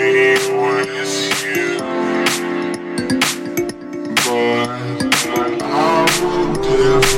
But I will